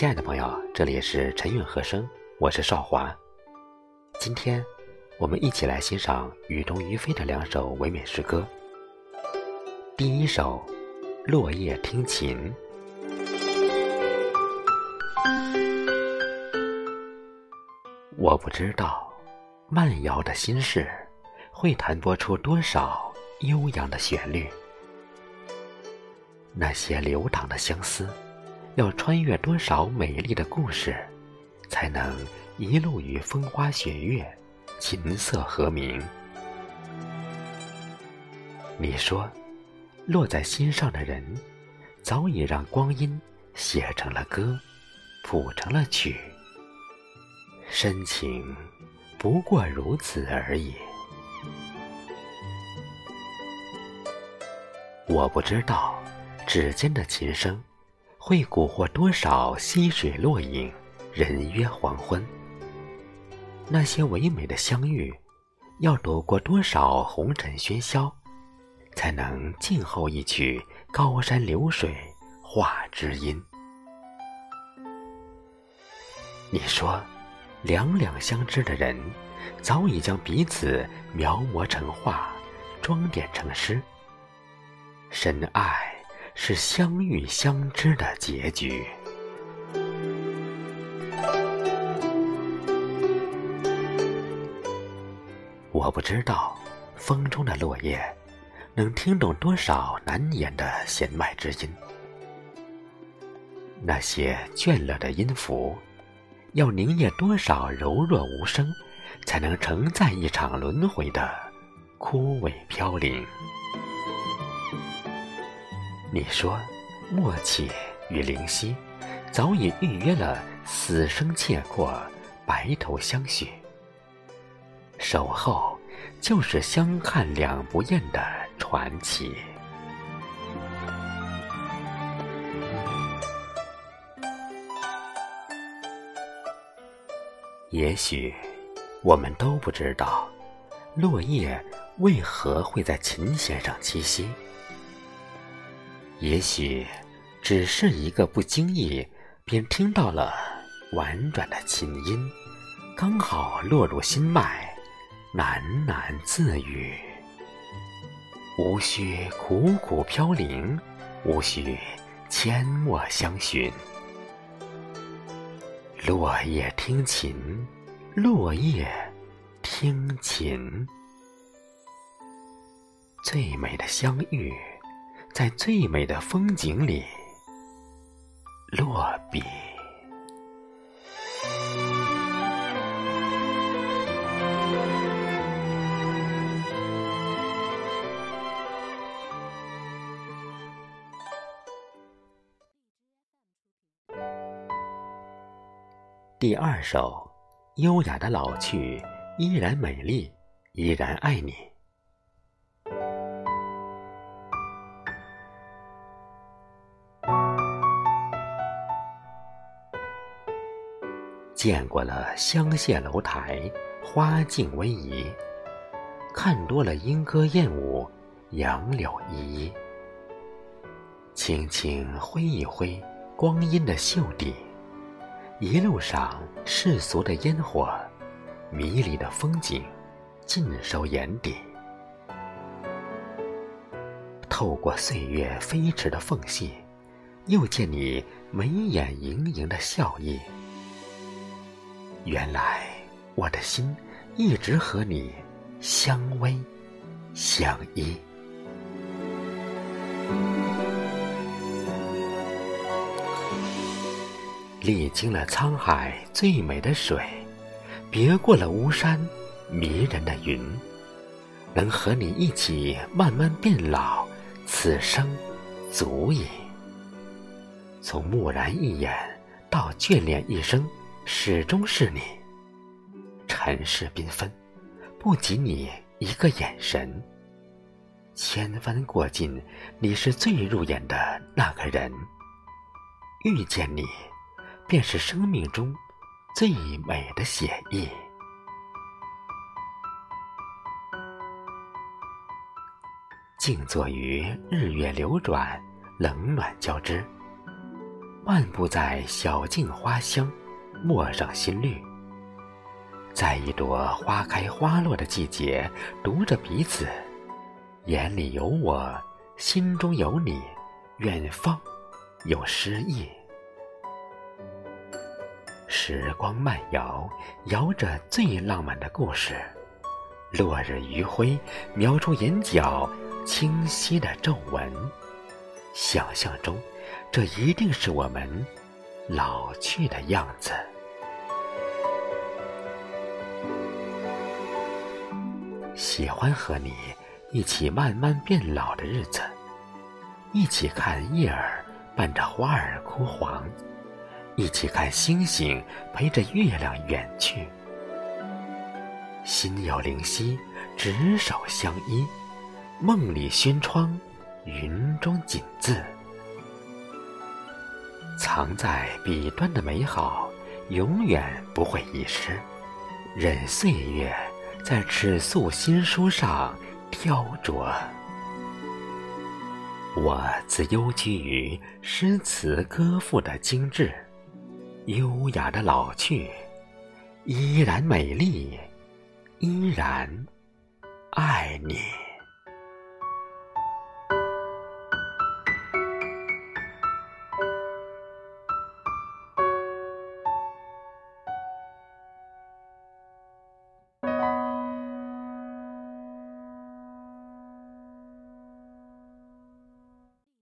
亲爱的朋友，这里是晨韵和声，我是少华。今天，我们一起来欣赏雨中于飞的两首唯美诗歌。第一首《落叶听琴》，我不知道慢摇的心事会弹拨出多少悠扬的旋律，那些流淌的相思。要穿越多少美丽的故事，才能一路与风花雪月、琴瑟和鸣？你说，落在心上的人，早已让光阴写成了歌，谱成了曲。深情不过如此而已。我不知道，指尖的琴声。会蛊惑多少溪水落影，人约黄昏。那些唯美的相遇，要躲过多少红尘喧嚣，才能静候一曲高山流水画知音？你说，两两相知的人，早已将彼此描摹成画，装点成诗。深爱。是相遇相知的结局。我不知道风中的落叶能听懂多少难言的弦外之音，那些倦了的音符，要凝噎多少柔弱无声，才能承载一场轮回的枯萎飘零。你说，默契与灵犀，早已预约了死生契阔，白头相许。守候，就是相看两不厌的传奇。也许，我们都不知道，落叶为何会在琴弦上栖息。也许，只是一个不经意，便听到了婉转的琴音，刚好落入心脉，喃喃自语。无需苦苦飘零，无需阡陌相寻。落叶听琴，落叶听琴，最美的相遇。在最美的风景里落笔。第二首，优雅的老去，依然美丽，依然爱你。见过了香榭楼台，花径逶迤；看多了莺歌燕舞，杨柳依依。轻轻挥一挥光阴的袖底，一路上世俗的烟火，迷离的风景，尽收眼底。透过岁月飞驰的缝隙，又见你眉眼盈盈的笑意。原来我的心一直和你相偎相依。历经了沧海最美的水，别过了巫山迷人的云，能和你一起慢慢变老，此生足矣。从蓦然一眼到眷恋一生。始终是你，尘世缤纷，不及你一个眼神。千帆过尽，你是最入眼的那个人。遇见你，便是生命中最美的写意。静坐于日月流转、冷暖交织，漫步在小径花香，陌上新绿。在一朵花开花落的季节，读着彼此，眼里有我，心中有你，远方有诗意。时光慢摇，摇着最浪漫的故事。落日余晖，描出眼角清晰的皱纹。想象中，这一定是我们老去的样子。喜欢和你一起慢慢变老的日子，一起看叶儿伴着花儿枯黄，一起看星星陪着月亮远去。心有灵犀，执手相依，梦里轩窗，云中锦字，藏在笔端的美好，永远不会遗失。任岁月。在尺素新书上雕琢，我自幽居于诗词歌赋的精致，优雅的老去，依然美丽，依然爱你。